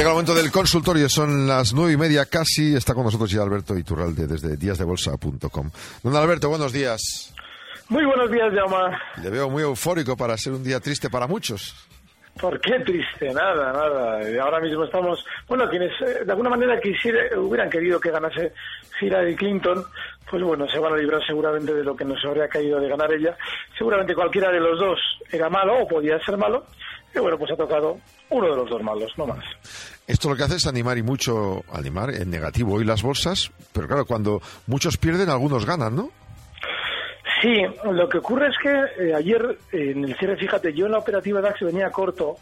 Llega el momento del consultorio, son las nueve y media casi. Está con nosotros ya Alberto Iturralde desde díasdebolsa.com. Don Alberto, buenos días. Muy buenos días, Llama. Le veo muy eufórico para ser un día triste para muchos. ¿Por qué triste? Nada, nada. Ahora mismo estamos, bueno, quienes eh, de alguna manera quisiera, hubieran querido que ganase Hillary Clinton, pues bueno, se van a librar seguramente de lo que nos habría caído de ganar ella. Seguramente cualquiera de los dos era malo o podía ser malo. Y bueno, pues ha tocado uno de los dos malos, no más. Esto lo que hace es animar y mucho, animar en negativo hoy las bolsas, pero claro, cuando muchos pierden, algunos ganan, ¿no? Sí, lo que ocurre es que eh, ayer eh, en el cierre, fíjate, yo en la operativa DAX venía corto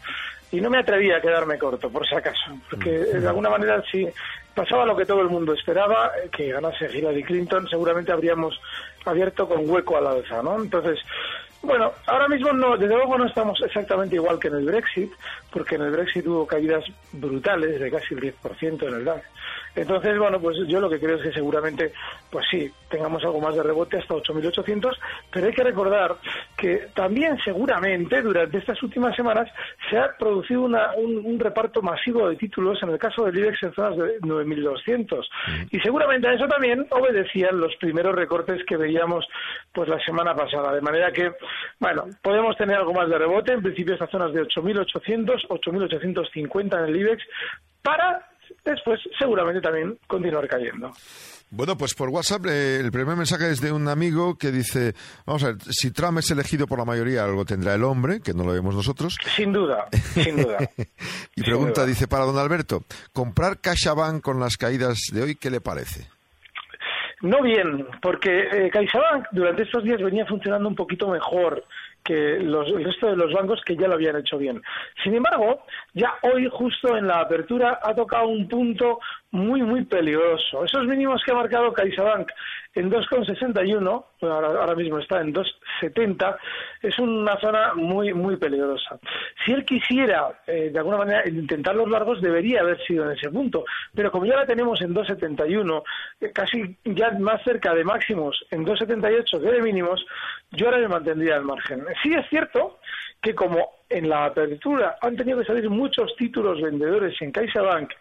y no me atrevía a quedarme corto, por si acaso, porque de alguna manera si pasaba lo que todo el mundo esperaba, eh, que ganase Hillary Clinton, seguramente habríamos abierto con hueco a la alza, ¿no? Entonces, bueno, ahora mismo no, desde luego no estamos exactamente igual que en el Brexit, porque en el Brexit hubo caídas brutales de casi el 10% en el DAX. Entonces, bueno, pues yo lo que creo es que seguramente, pues sí, tengamos algo más de rebote hasta 8.800, pero hay que recordar que también seguramente durante estas últimas semanas se ha producido una, un, reparto masivo de títulos en el caso del IBEX en zonas de 9.200. Y seguramente a eso también obedecían los primeros recortes que veíamos pues la semana pasada. De manera que, bueno, podemos tener algo más de rebote, en principio estas zonas de 8.800, 8.850 en el IBEX, para después seguramente también continuar cayendo. Bueno, pues por WhatsApp eh, el primer mensaje es de un amigo que dice, vamos a ver, si Trump es elegido por la mayoría, algo tendrá el hombre, que no lo vemos nosotros. Sin duda, sin duda. y pregunta, dice, para don Alberto, ¿comprar CaixaBank con las caídas de hoy, qué le parece? No bien, porque eh, CaixaBank durante estos días venía funcionando un poquito mejor que los, el resto de los bancos que ya lo habían hecho bien. Sin embargo, ya hoy justo en la apertura ha tocado un punto muy, muy peligroso. Esos mínimos que ha marcado CaixaBank en 2,61, ahora, ahora mismo está en 2,70, es una zona muy, muy peligrosa. Si él quisiera, eh, de alguna manera, intentar los largos, debería haber sido en ese punto. Pero como ya la tenemos en 2,71, eh, casi ya más cerca de máximos en 2,78 que de mínimos, yo ahora me mantendría al margen. Sí es cierto que como en la apertura han tenido que salir muchos títulos vendedores en CaixaBank,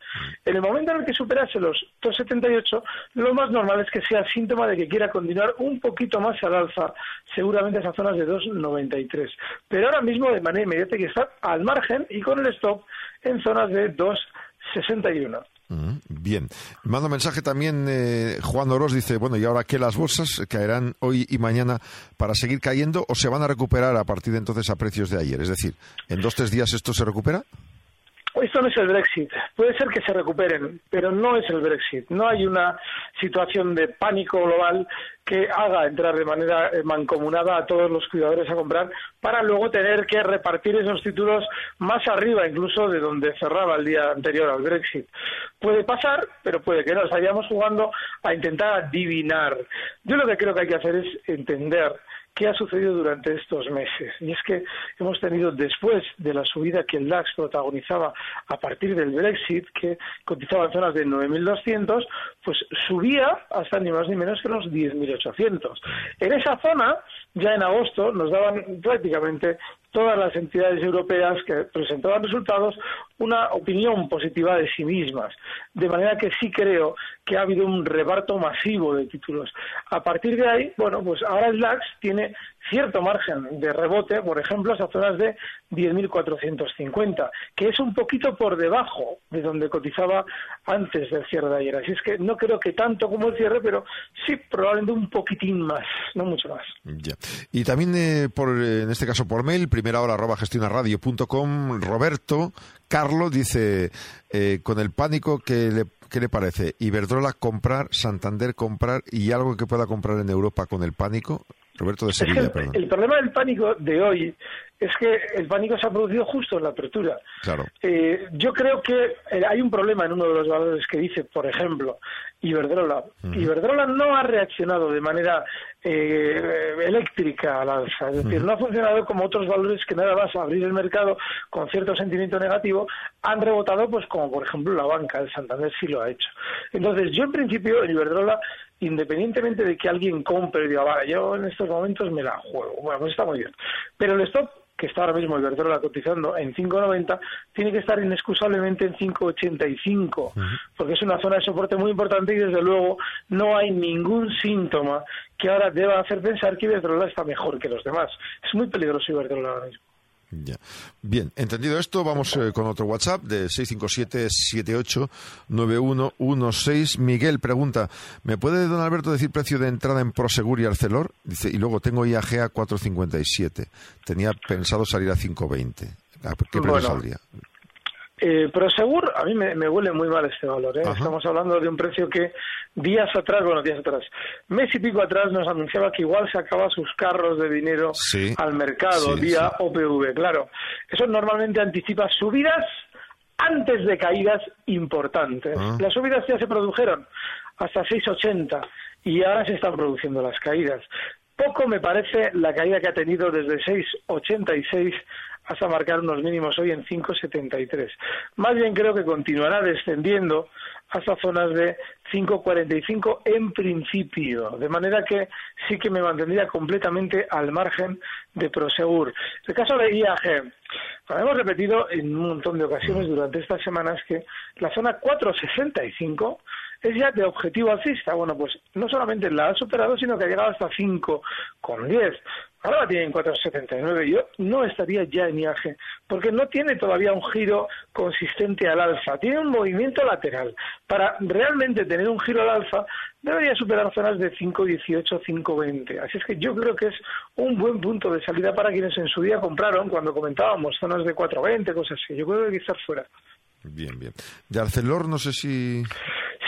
en el momento en el que superase los 2,78, lo más normal es que sea síntoma de que quiera continuar un poquito más al alza, seguramente esas zonas de 2,93. Pero ahora mismo, de manera inmediata, hay que estar al margen y con el stop en zonas de 2,61. Bien. Mando mensaje también eh, Juan Oroz dice, bueno, ¿y ahora qué las bolsas caerán hoy y mañana para seguir cayendo o se van a recuperar a partir de entonces a precios de ayer? Es decir, ¿en dos, tres días esto se recupera? Esto no es el Brexit. Puede ser que se recuperen, pero no es el Brexit. No hay una situación de pánico global que haga entrar de manera eh, mancomunada a todos los cuidadores a comprar para luego tener que repartir esos títulos más arriba incluso de donde cerraba el día anterior al Brexit. Puede pasar, pero puede que no. Estaríamos jugando a intentar adivinar. Yo lo que creo que hay que hacer es entender qué ha sucedido durante estos meses. Y es que hemos tenido, después de la subida que el DAX protagonizaba a partir del Brexit, que cotizaba en zonas de 9.200, pues subía hasta ni más ni menos que los 10.800. En esa zona, ya en agosto, nos daban prácticamente todas las entidades europeas que presentaban resultados una opinión positiva de sí mismas. De manera que sí creo que ha habido un reparto masivo de títulos. A partir de ahí, bueno, pues ahora el DAX tiene cierto margen de rebote, por ejemplo, hasta zonas de 10.450, que es un poquito por debajo de donde cotizaba antes del cierre de ayer. Así es que no creo que tanto como el cierre, pero sí probablemente un poquitín más, no mucho más. Y también, eh, por, en este caso por mail, primera hora arroba gestionaradio.com, Roberto Carlo dice, eh, con el pánico que le ¿Qué le parece? Iberdrola comprar, Santander comprar y algo que pueda comprar en Europa con el pánico. Roberto de Sevilla, el, perdón. El problema del pánico de hoy es que el pánico se ha producido justo en la apertura. Claro. Eh, yo creo que eh, hay un problema en uno de los valores que dice, por ejemplo, Iberdrola. Iberdrola no ha reaccionado de manera eh, eléctrica al alza, es decir, no ha funcionado como otros valores que nada más abrir el mercado con cierto sentimiento negativo han rebotado, pues como por ejemplo la banca, el Santander sí lo ha hecho. Entonces, yo en principio en Iberdrola independientemente de que alguien compre y diga, vale, yo en estos momentos me la juego. Bueno, pues está muy bien. Pero el stop que está ahora mismo Iberdrola cotizando en 5,90, tiene que estar inexcusablemente en 5,85, porque es una zona de soporte muy importante y desde luego no hay ningún síntoma que ahora deba hacer pensar que Iberdrola está mejor que los demás. Es muy peligroso Iberdrola ahora mismo. Ya. Bien, entendido esto, vamos eh, con otro WhatsApp de 657-789116. Miguel pregunta, ¿me puede don Alberto decir precio de entrada en Prosegur y Arcelor? Dice, y luego tengo IAG a 4.57. Tenía pensado salir a 5.20. ¿Qué precio saldría? Eh, Prosegur, a mí me, huele muy mal este valor. ¿eh? Estamos hablando de un precio que días atrás, bueno, días atrás, mes y pico atrás nos anunciaba que igual sacaba sus carros de dinero al mercado vía OPV. Claro, eso normalmente anticipa subidas antes de caídas importantes. Ah. Las subidas ya se produjeron hasta 6,80 y ahora se están produciendo las caídas. Poco me parece la caída que ha tenido desde 6,86 hasta marcar unos mínimos hoy en 5,73. Más bien creo que continuará descendiendo hasta zonas de 5,45 en principio, de manera que sí que me mantendría completamente al margen de Prosegur. El caso de IAG, hemos repetido en un montón de ocasiones durante estas semanas que la zona 465 es ya de objetivo alcista. Bueno, pues no solamente la ha superado, sino que ha llegado hasta 5,10. Ahora la tiene en 4,79. Yo no estaría ya en IAG, porque no tiene todavía un giro consistente al alza. Tiene un movimiento lateral. Para realmente tener un giro al alza, debería superar zonas de 5,18, 5,20. Así es que yo creo que es un buen punto de salida para quienes en su día compraron, cuando comentábamos zonas de 4,20, cosas así. Yo creo que estar fuera. Bien, bien. De Arcelor, no sé si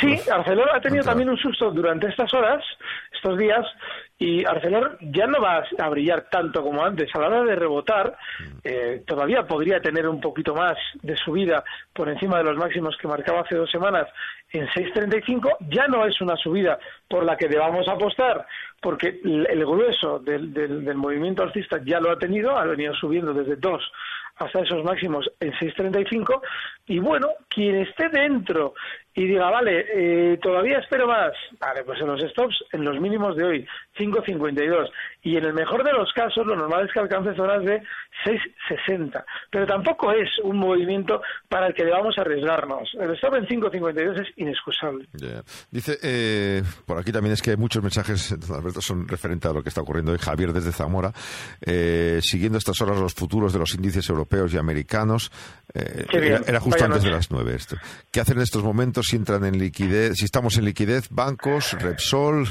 Sí, Arcelor ha tenido también un susto durante estas horas, estos días, y Arcelor ya no va a brillar tanto como antes. A la hora de rebotar, mm. eh, todavía podría tener un poquito más de subida por encima de los máximos que marcaba hace dos semanas en 6.35. Ya no es una subida por la que debamos apostar, porque el grueso del, del movimiento alcista ya lo ha tenido, ha venido subiendo desde 2 hasta esos máximos en 6.35 y bueno, quien esté dentro y diga, vale, eh, todavía espero más, vale, pues en los stops, en los mínimos de hoy, 5.52 y en el mejor de los casos lo normal es que alcance zonas de 6.60, pero tampoco es un movimiento para el que debamos arriesgarnos. El stop en 5.52 es inexcusable. Dice, eh, por aquí también es que muchos mensajes, Alberto, son referentes a lo que está ocurriendo hoy. Javier desde Zamora, eh, siguiendo estas horas los futuros de los índices europeos y americanos, eh, era, justo antes de las 9 esto. ¿Qué hacen en estos momentos si entran en liquidez, si estamos en liquidez, bancos, Repsol?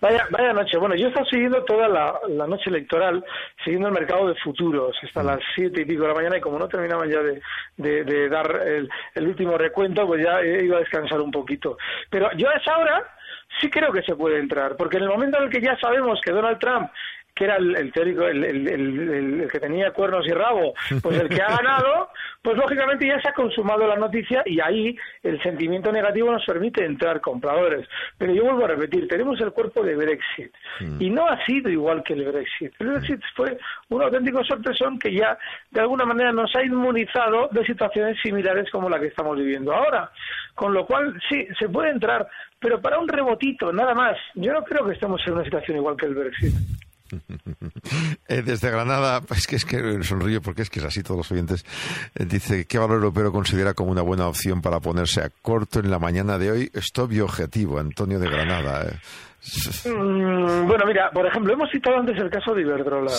Vaya, vaya noche. Bueno, yo he estado siguiendo toda la, noche electoral, siguiendo el mercado de futuros hasta las siete y pico de la mañana y como no terminaban ya de, dar el, último recuento, pues ya ido a descansar un poquito. Pero yo a esa hora sí creo que se puede entrar, porque en el momento en el que ya sabemos que Donald Trump que era el, teórico, el, el, que tenía cuernos y rabo, pues el que ha ganado, pues lógicamente ya se ha consumado la noticia y ahí el sentimiento negativo nos permite entrar compradores. Pero yo vuelvo a repetir, tenemos el cuerpo de Brexit mm. y no ha sido igual que el Brexit. El Brexit fue un auténtico sorpresón que ya de alguna manera nos ha inmunizado de situaciones similares como la que estamos viviendo ahora. Con lo cual, sí, se puede entrar, pero para un rebotito, nada más. Yo no creo que estemos en una situación igual que el Brexit. Eh, desde Granada, es que es que sonrío porque es que es así todos los oyentes. Eh, dice, ¿qué valor europeo considera como una buena opción para ponerse a corto en la mañana de hoy? Stop y objetivo, Antonio de Granada. Mm, bueno, mira, por ejemplo, hemos citado antes el caso de Iberdrola.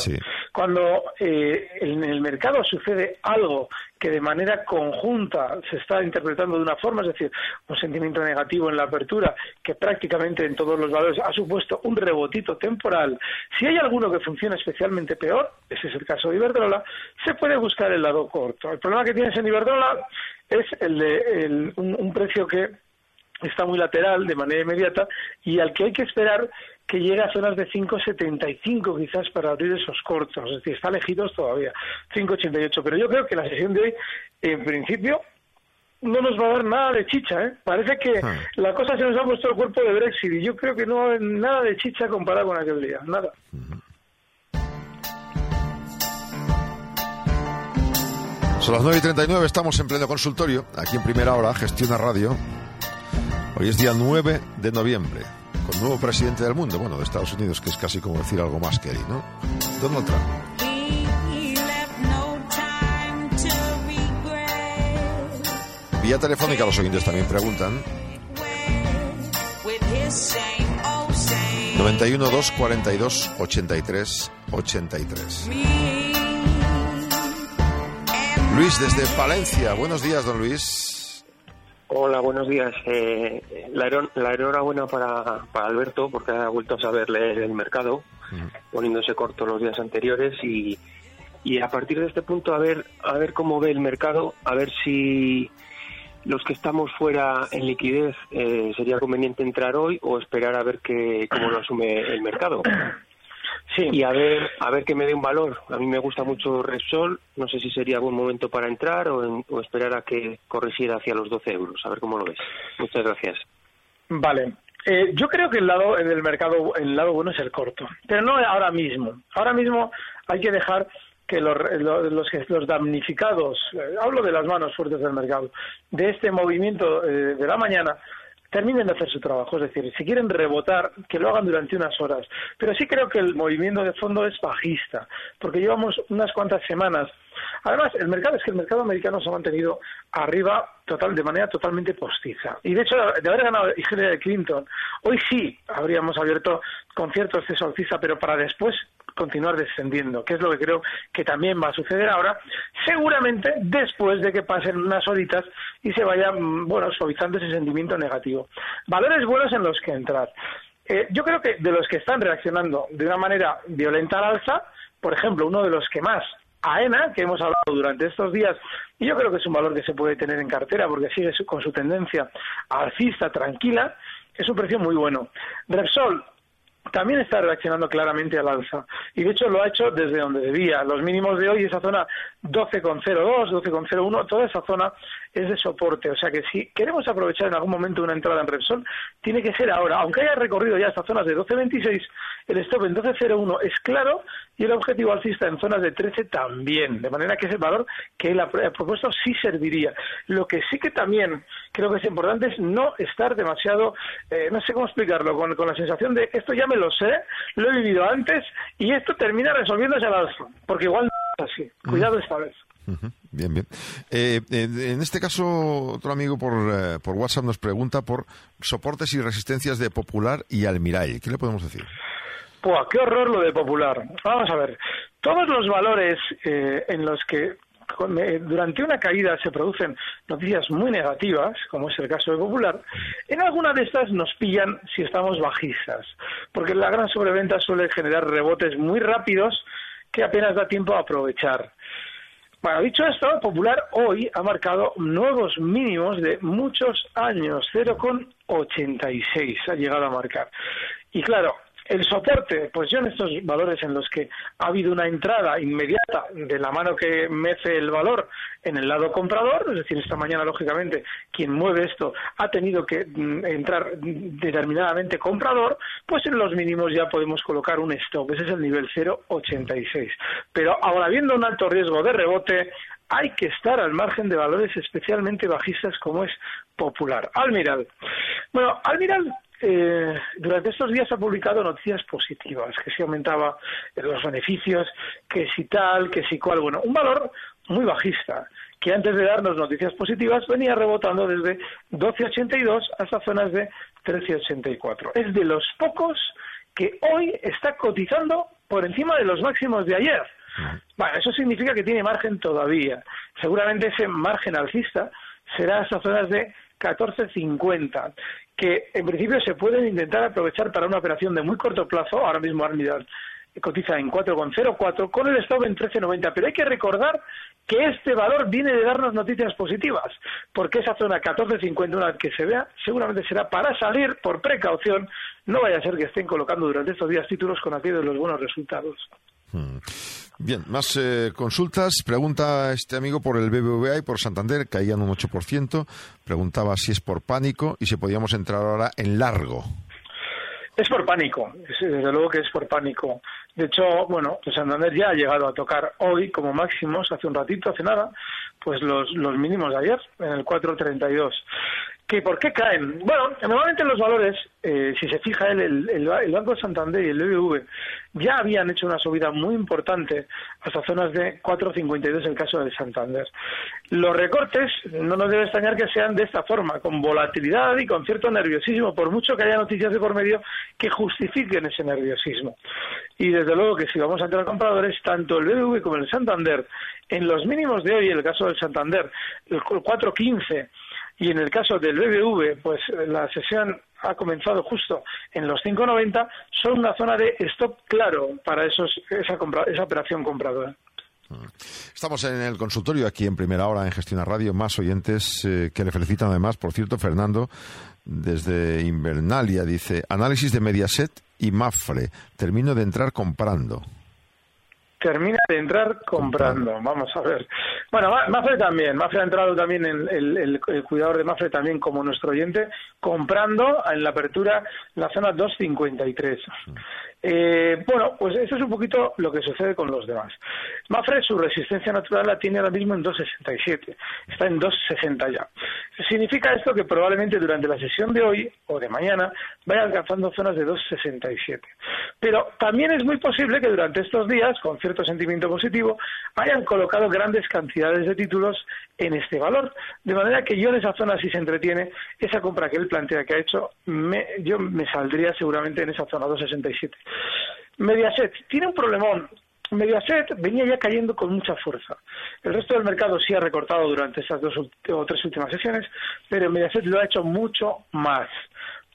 Cuando eh, en el mercado sucede algo que de manera conjunta se está interpretando de una forma, es decir, un sentimiento negativo en la apertura, que prácticamente en todos los valores ha supuesto un rebotito temporal. Si hay alguno que funciona especialmente peor, ese es el caso de Iberdrola, se puede buscar el lado corto. El problema que tienes en Iberdrola es el de un precio que está muy lateral de manera inmediata y al que hay que esperar que llegue a zonas de 5.75 quizás para abrir esos cortos, es decir, está lejitos todavía, 5.88, pero yo creo que la sesión de hoy, en principio, no nos va a dar nada de chicha, ¿eh? Parece que ah. la cosa se nos ha puesto el cuerpo de Brexit y yo creo que no hay nada de chicha comparado con aquel día, nada. Son las 9 y 39, estamos en pleno consultorio, aquí en Primera Hora, Gestiona Radio. Hoy es día 9 de noviembre, con nuevo presidente del mundo, bueno, de Estados Unidos, que es casi como decir algo más que él, ¿no? Donald Trump. Vía telefónica los oyentes también preguntan. 91 2 42 83 83. Luis desde Palencia. Buenos días, don Luis. Hola, buenos días. Eh, la, enhorabuena para, para Alberto porque ha vuelto a saber leer el mercado, poniéndose corto los días anteriores y, y a partir de este punto a ver a ver cómo ve el mercado, a ver si los que estamos fuera en liquidez eh, sería conveniente entrar hoy o esperar a ver que, cómo lo asume el mercado. Sí. Y a ver, a ver que me dé un valor. A mí me gusta mucho Repsol. No sé si sería buen momento para entrar o, esperar a que corrigiera hacia los 12 euros. A ver cómo lo ves. Muchas gracias. Vale. Eh, yo creo que el lado del mercado, el lado bueno es el corto, pero no ahora mismo. Ahora mismo hay que dejar que los, los, los damnificados, eh, hablo de las manos fuertes del mercado, de este movimiento eh, de la mañana, terminen de hacer su trabajo. Es decir, si quieren rebotar, que lo hagan durante unas horas. Pero sí creo que el movimiento de fondo es bajista, porque llevamos unas cuantas semanas. Además, el mercado es que el mercado americano se ha mantenido arriba total, de manera totalmente postiza. Y de hecho, de haber ganado Hillary Clinton, hoy sí habríamos abierto con cierto exceso alcista, pero para después continuar descendiendo, que es lo que creo que también va a suceder ahora, seguramente después de que pasen unas horitas y se vaya, mm, bueno, suavizando ese sentimiento negativo. Valores buenos en los que entrar. Eh, yo creo que de los que están reaccionando de una manera violenta al alza, por ejemplo, uno de los que más, AENA, que hemos hablado durante estos días, y yo creo que es un valor que se puede tener en cartera porque sigue con su tendencia alcista tranquila, es un precio muy bueno. Repsol, también está reaccionando claramente al alza. Y de hecho lo ha hecho desde donde debía. Los mínimos de hoy, esa zona 12,02, 12,01, toda esa zona es de soporte. O sea que si queremos aprovechar en algún momento una entrada en Repsol, tiene que ser ahora. Aunque haya recorrido ya estas zonas de 12,26, el stop en 12,01 es claro y el objetivo alcista en zonas de 13 también. De manera que ese valor que él ha propuesto sí serviría. Lo que sí que también creo que es importante es no estar demasiado, eh, no sé cómo explicarlo, con, con la sensación de esto ya me lo sé, lo he vivido antes y esto termina resolviéndose al alza. Porque igual no es así. Cuidado esta vez. Bien, bien. Eh, en este caso, otro amigo por, eh, por WhatsApp nos pregunta por soportes y resistencias de Popular y Almiray. ¿Qué le podemos decir? Pua, qué horror lo de Popular. Vamos a ver. Todos los valores eh, en los que durante una caída se producen noticias muy negativas, como es el caso de Popular, en alguna de estas nos pillan si estamos bajistas, porque la gran sobreventa suele generar rebotes muy rápidos que apenas da tiempo a aprovechar. Bueno, dicho esto, Popular hoy ha marcado nuevos mínimos de muchos años, 0,86 ha llegado a marcar. Y claro, el soporte, pues yo en estos valores en los que ha habido una entrada inmediata de la mano que mece el valor en el lado comprador, es decir, esta mañana, lógicamente, quien mueve esto ha tenido que mm, entrar determinadamente comprador, pues en los mínimos ya podemos colocar un stop, ese es el nivel 0,86. Pero ahora, habiendo un alto riesgo de rebote, hay que estar al margen de valores especialmente bajistas como es popular. Almiral. Bueno, Almiral eh, durante estos días ha publicado noticias positivas, que si aumentaba los beneficios, que si tal, que si cual. Bueno, un valor muy bajista, que antes de darnos noticias positivas venía rebotando desde 12.82 hasta zonas de 13.84. Es de los pocos que hoy está cotizando por encima de los máximos de ayer. Bueno, eso significa que tiene margen todavía. Seguramente ese margen alcista será hasta zonas de 14.50, que en principio se pueden intentar aprovechar para una operación de muy corto plazo. Ahora mismo Armidal cotiza en 4,04 con el stop en 13,90. Pero hay que recordar que este valor viene de darnos noticias positivas, porque esa zona 14,50, una que se vea, seguramente será para salir por precaución. No vaya a ser que estén colocando durante estos días títulos con aquellos de los buenos resultados. Hmm. Bien, más eh, consultas. Pregunta este amigo por el BBVA y por Santander, caían un 8%. Preguntaba si es por pánico y si podíamos entrar ahora en largo. Es por pánico, desde luego que es por pánico. De hecho, bueno, pues Santander ya ha llegado a tocar hoy como máximos, hace un ratito, hace nada, pues los, mínimos de ayer, en el 4.32. ¿Que ¿Por qué caen? Bueno, normalmente los valores, eh, si se fija él, el, el, Banco de Santander y el BBV ya habían hecho una subida muy importante hasta zonas de 4,52 en el caso de Santander. Los recortes no nos debe extrañar que sean de esta forma, con volatilidad y con cierto nerviosismo, por mucho que haya noticias de por medio que justifiquen ese nerviosismo. Y desde luego que si vamos a entrar compradores, tanto el BBV como el Santander, en los mínimos de hoy, en el caso del Santander, el 4,15 y en el caso del BBV, pues la sesión ha comenzado justo en los 5.90, son una zona de stop claro para esos, esa, esa operación compradora. Estamos en el consultorio aquí en primera hora en Gestión Radio, más oyentes eh, que le felicitan además, por cierto, Fernando, desde Invernalia, dice, análisis de Mediaset y Mafre, termino de entrar comprando termina de entrar comprando. Vamos a ver. Bueno, Mafre también. Mafre ha entrado también, en el, el, cuidador de Mafre también como nuestro oyente, comprando en la apertura la zona 253. Eh, bueno, pues eso es un poquito lo que sucede con los demás. Mafre, su resistencia natural la tiene ahora mismo en 2,67. Está en 2,60 ya. Significa esto que probablemente durante la sesión de hoy o de mañana vaya alcanzando zonas de 2,67. Pero también es muy posible que durante estos días, con cierto sentimiento positivo, hayan colocado grandes cantidades de títulos en este valor. De manera que yo en esa zona, si se entretiene, esa compra que él plantea que ha hecho, yo me saldría seguramente en esa zona 2,67. Mediaset tiene un problemón. Mediaset venía ya cayendo con mucha fuerza. El resto del mercado sí ha recortado durante estas dos o tres últimas sesiones, pero Mediaset lo ha hecho mucho más.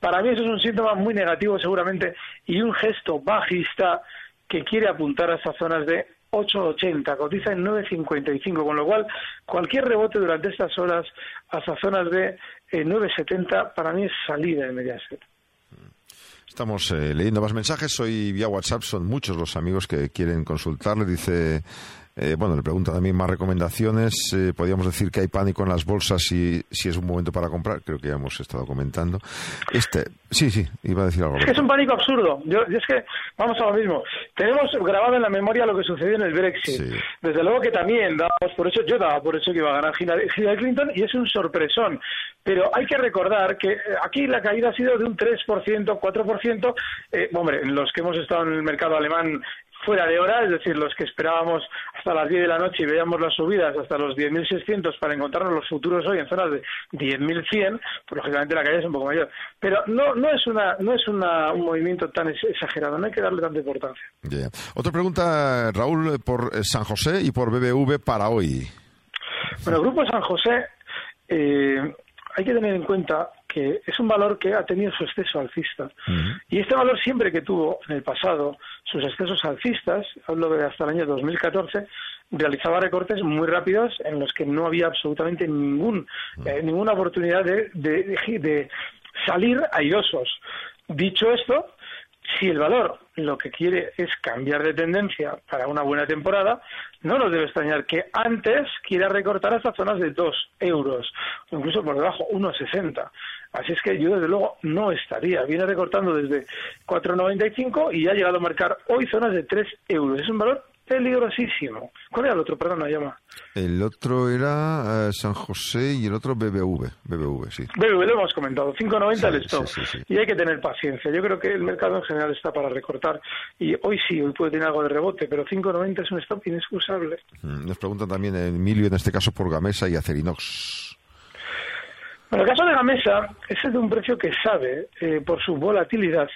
Para mí eso es un síntoma muy negativo seguramente y un gesto bajista que quiere apuntar a esas zonas de 8.80, cotiza en 9.55, con lo cual cualquier rebote durante estas horas hasta zonas de 9.70 eh, para mí es salida de Mediaset. Estamos eh, leyendo más mensajes. Hoy vía WhatsApp son muchos los amigos que quieren consultarle. Dice eh, bueno, le pregunta también más recomendaciones. Eh, podríamos decir que hay pánico en las bolsas y si es un momento para comprar. Creo que ya hemos estado comentando. Este, sí, sí, iba a decir algo. Es que es un pánico absurdo. Yo, es que vamos a lo mismo. Tenemos grabado en la memoria lo que sucedió en el Brexit. Desde luego que también dábamos por eso, yo daba por eso que iba a ganar Hillary Clinton y es un sorpresón. Pero hay que recordar que eh, aquí la caída ha sido de un 3%, 4%. Eh, hombre, los que hemos estado en el mercado alemán fuera de hora, es decir, los que esperábamos hasta las 10 de la noche y veíamos las subidas hasta los 10.600 para encontrarnos los futuros hoy en zonas de 10.100, pues lógicamente la caída es un poco mayor. Pero no, no es, una, no es una, un movimiento tan exagerado, no hay que darle tanta importancia. Otra pregunta, Raúl, por eh, San José y por BBV para hoy. Bueno, el Grupo San José eh, hay que tener en cuenta que es un valor que ha tenido su exceso alcista. Y este valor siempre que tuvo en el pasado sus excesos alcistas, hablo de hasta el año 2014, realizaba recortes muy rápidos en los que no había absolutamente ningún, eh, ninguna oportunidad de, de, de salir airosos. Dicho esto, si el valor lo que quiere es cambiar de tendencia para una buena temporada, no nos debe extrañar que antes quiera recortar hasta zonas de 2 euros, o incluso por debajo 1,60. Así es que yo desde luego no estaría. Viene recortando desde 4,95 y ha llegado a marcar hoy zonas de 3 euros. Es un valor peligrosísimo. ¿Cuál era el otro? Perdón, llama. El otro era eh, San José y el otro BBV. BBV, sí. BBV, lo hemos comentado. 5.90 el stop. y hay que tener paciencia. Yo creo que el mercado en general está para recortar. Y hoy sí, hoy puede tener algo de rebote, pero 5.90 es un stop inexcusable. Mm, nos preguntan también Emilio, en este caso por Gamesa y Acerinox. Bueno, el caso de Gamesa es de un precio que sabe, eh, por su volatilidad,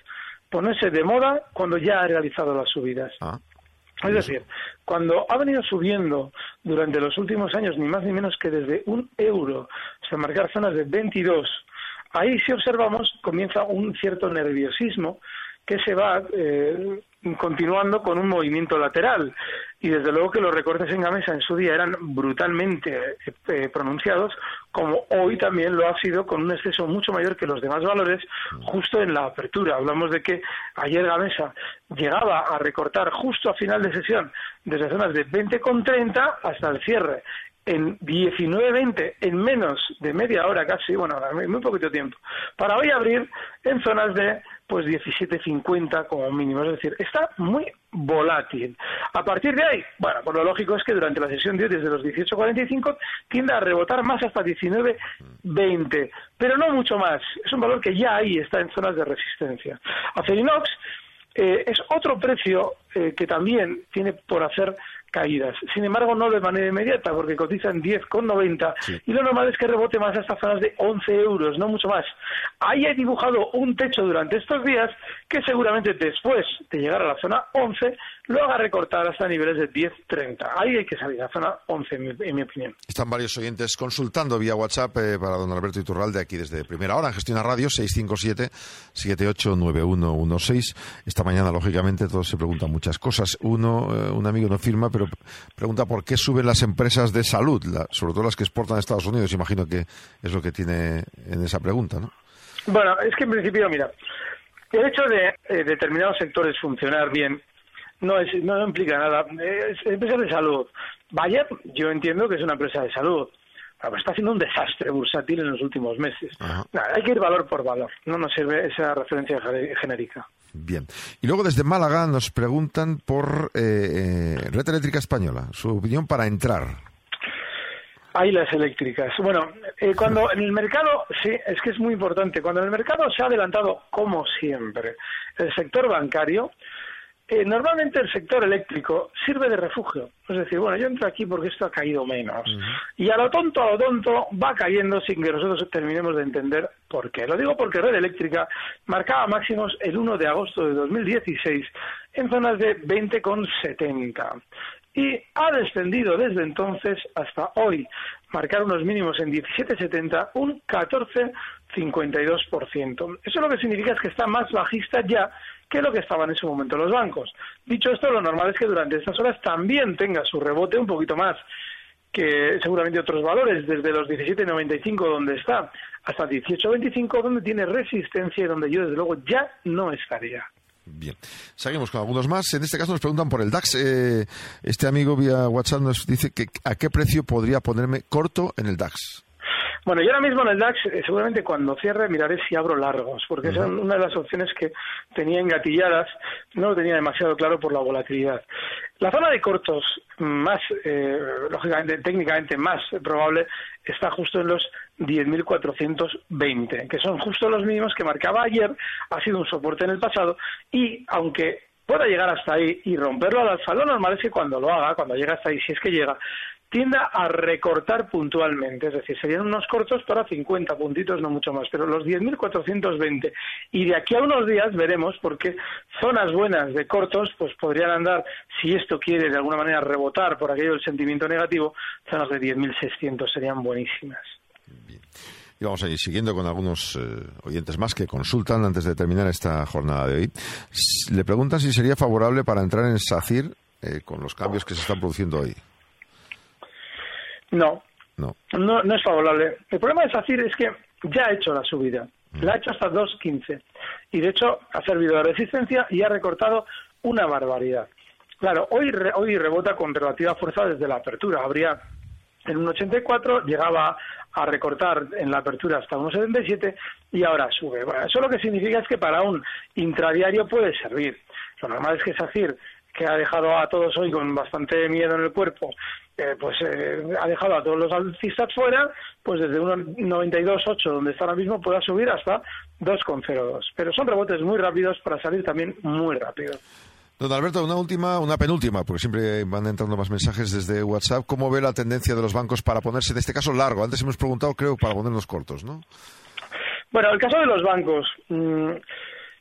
ponerse de moda cuando ya ha realizado las subidas. Ah. Es decir, cuando ha venido subiendo durante los últimos años, ni más ni menos que desde un euro hasta marcar zonas de 22, ahí si observamos comienza un cierto nerviosismo que se va eh, continuando con un movimiento lateral. Y desde luego que los recortes en Gamesa en su día eran brutalmente eh, pronunciados, como hoy también lo ha sido con un exceso mucho mayor que los demás valores justo en la apertura. Hablamos de que ayer Gamesa llegaba a recortar justo a final de sesión desde zonas de 20,30 hasta el cierre en 19.20 en menos de media hora casi, bueno, muy poquito tiempo, para hoy abrir en zonas de pues 17.50 como mínimo. Es decir, está muy volátil. A partir de ahí, bueno, pues lo lógico es que durante la sesión de hoy, desde los 18.45, tiende a rebotar más hasta 19.20, pero no mucho más. Es un valor que ya ahí está en zonas de resistencia. Acerinox eh, es otro precio eh, que también tiene por hacer caídas. Sin embargo, no de manera inmediata, porque cotiza en 10,90 y lo normal es que rebote más hasta zonas de 11 euros, no mucho más. Ahí he dibujado un techo durante estos días que seguramente después de llegar a la zona 11 lo haga recortar hasta niveles de 10,30. Ahí hay que salir, a zona 11, en mi, opinión. Están varios oyentes consultando vía WhatsApp eh, para don Alberto Iturralde aquí desde primera hora en Gestiona Radio 657-789116. Esta mañana, lógicamente, todos se preguntan muchas cosas. Uno, eh, un amigo no firma, pero pregunta por qué suben las empresas de salud, sobre todo las que exportan a Estados Unidos. Imagino que es lo que tiene en esa pregunta, ¿no? Bueno, es que en principio, mira, el hecho de eh, determinados sectores funcionar bien no, es, no implica nada. Es, empresas de salud. Bayer, yo entiendo que es una empresa de salud. Está haciendo un desastre bursátil en los últimos meses. hay que ir valor por valor. No nos sirve esa referencia genérica. Bien. Y luego desde Málaga nos preguntan por eh, eh, Red Eléctrica Española, su opinión para entrar. Hay las eléctricas. Bueno, eh, cuando en el mercado, sí, es que es muy importante, cuando en el mercado se ha adelantado, como siempre, el sector bancario, eh, normalmente el sector eléctrico sirve de refugio. Es decir, bueno, yo entro aquí porque esto ha caído menos. Y a lo tonto, a lo tonto, va cayendo sin que nosotros terminemos de entender por qué. Lo digo porque Red Eléctrica marcaba máximos el 1 de agosto de 2016 en zonas de 20,70 y ha descendido desde entonces hasta hoy, marcar unos mínimos en 17,70, un 14,52%. Eso lo que significa es que está más bajista ya que lo que estaban en su momento los bancos. Dicho esto, lo normal es que durante estas horas también tenga su rebote un poquito más que seguramente otros valores, desde los 17.95 donde está hasta 18.25 donde tiene resistencia y donde yo desde luego ya no estaría. Bien, seguimos con algunos más. En este caso nos preguntan por el DAX. Eh, este amigo vía WhatsApp nos dice que a qué precio podría ponerme corto en el DAX. Bueno, yo ahora mismo en el DAX, eh, seguramente cuando cierre miraré si abro largos, porque es una de las opciones que tenía engatilladas, no lo tenía demasiado claro por la volatilidad. La zona de cortos más, eh, lógicamente, técnicamente más probable, está justo en los 10.420, que son justo los mínimos que marcaba ayer, ha sido un soporte en el pasado, y aunque pueda llegar hasta ahí y romperlo al alza, lo normal es que cuando lo haga, cuando llegue hasta ahí, si es que llega, tienda a recortar puntualmente, es decir, serían unos cortos para 50 puntitos, no mucho más, pero los 10.420. Y de aquí a unos días veremos, porque zonas buenas de cortos, pues podrían andar, si esto quiere de alguna manera rebotar por aquello del sentimiento negativo, zonas de 10.600 serían buenísimas. Y vamos a ir siguiendo con algunos eh, oyentes más que consultan antes de terminar esta jornada de hoy. Le preguntan si sería favorable para entrar en SACIR eh, con los cambios que se están produciendo hoy. No. No. No, es favorable. El problema de SACIR es que ya ha hecho la subida. Mm. La ha hecho hasta 2.15. Y de hecho ha servido de resistencia y ha recortado una barbaridad. Claro, hoy, hoy rebota con relativa fuerza desde la apertura. Habría en un 84, llegaba a recortar en la apertura hasta 1,77 y ahora sube. Bueno, eso lo que significa es que para un intradiario puede servir. Lo normal es que SACIR que ha dejado a todos hoy con bastante miedo en el cuerpo, eh, pues eh, ha dejado a todos los alcistas fuera, pues desde 1,92,8 donde está ahora mismo pueda subir hasta 2,02. Pero son rebotes muy rápidos para salir también muy rápido. Don Alberto, una última, una penúltima, porque siempre van entrando más mensajes desde WhatsApp. ¿Cómo ve la tendencia de los bancos para ponerse, en este caso, largo? Antes hemos preguntado, creo, para ponernos cortos, ¿no? Bueno, el caso de los bancos. Mm,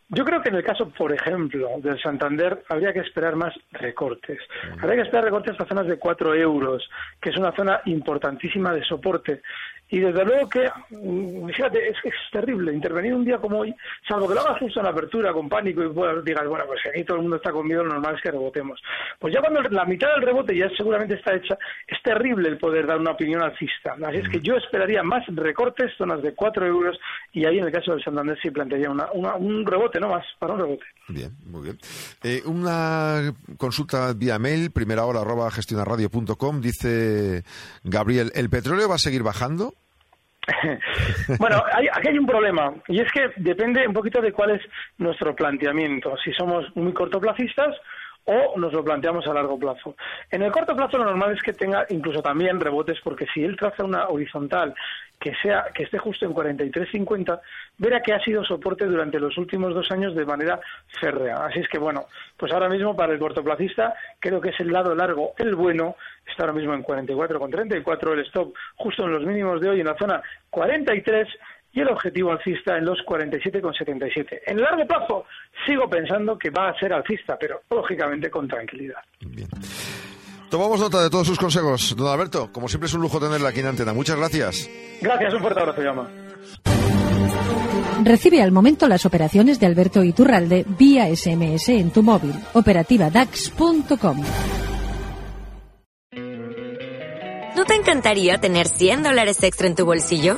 yo creo que en el caso, por ejemplo, del Santander, habría que esperar más recortes. Habría que esperar recortes hasta zonas de 4 euros, que es una zona importantísima de soporte. Y desde luego que, mm, fíjate, es es terrible intervenir un día como hoy, salvo que lo hagas justo en la apertura con pánico y digas, bueno, pues aquí todo el mundo está conmigo, lo normal es que rebotemos. Pues ya cuando la mitad del rebote ya seguramente está hecha, es terrible el poder dar una opinión alcista. Así es que yo esperaría más recortes, zonas de 4 euros, y ahí en el caso del Santander sí plantearía una, un rebote, no más, para un rebote. Bien, muy bien. Eh, una consulta vía mail, primera hora arroba gestionarradio.com, dice Gabriel, ¿el petróleo va a seguir bajando? bueno, aquí hay un problema y es que depende un poquito de cuál es nuestro planteamiento. Si somos muy cortoplacistas o nos lo planteamos a largo plazo. En el corto plazo lo normal es que tenga incluso también rebotes porque si él traza una horizontal que sea que esté justo en 43.50, verá que ha sido soporte durante los últimos dos años de manera férrea. Así es que bueno, pues ahora mismo para el cortoplacista creo que es el lado largo, el bueno, está ahora mismo en 44,34, el stop justo en los mínimos de hoy en la zona 43 y el objetivo alcista en los 47,77. En largo plazo sigo pensando que va a ser alcista, pero lógicamente con tranquilidad. Bien. Tomamos nota de todos sus consejos. Don Alberto, como siempre es un lujo tenerla aquí en Antena. Muchas gracias. Gracias, un fuerte abrazo, llama. Recibe al momento las operaciones de Alberto Iturralde vía SMS en tu móvil. Operativa DAX.com. ¿No te encantaría tener 100 dólares extra en tu bolsillo?